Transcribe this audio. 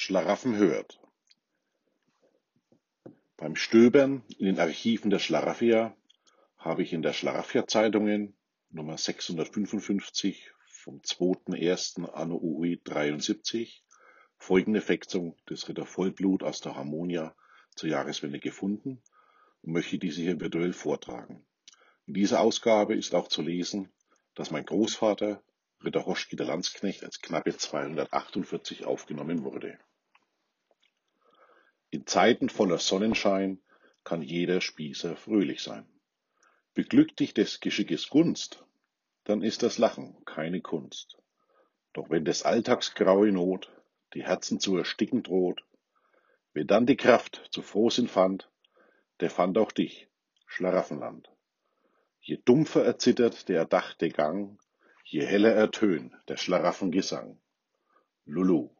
Schlaraffen hört. Beim Stöbern in den Archiven der Schlaraffia habe ich in der Schlaraffia Zeitungen Nummer 655 vom 2.1. Anno UI 73 folgende Fechtung des Ritter Vollblut aus der Harmonia zur Jahreswende gefunden und möchte diese hier virtuell vortragen. In dieser Ausgabe ist auch zu lesen, dass mein Großvater Ritter Hoschki der Landsknecht als knappe 248 aufgenommen wurde. In Zeiten voller Sonnenschein kann jeder Spießer fröhlich sein. Beglückt dich des Geschickes Gunst, dann ist das Lachen keine Kunst. Doch wenn des Alltags graue Not die Herzen zu ersticken droht, wer dann die Kraft zu Frohsinn fand, der fand auch dich, Schlaraffenland. Je dumpfer erzittert der erdachte Gang, je heller ertönt der Schlaraffengesang. Lulu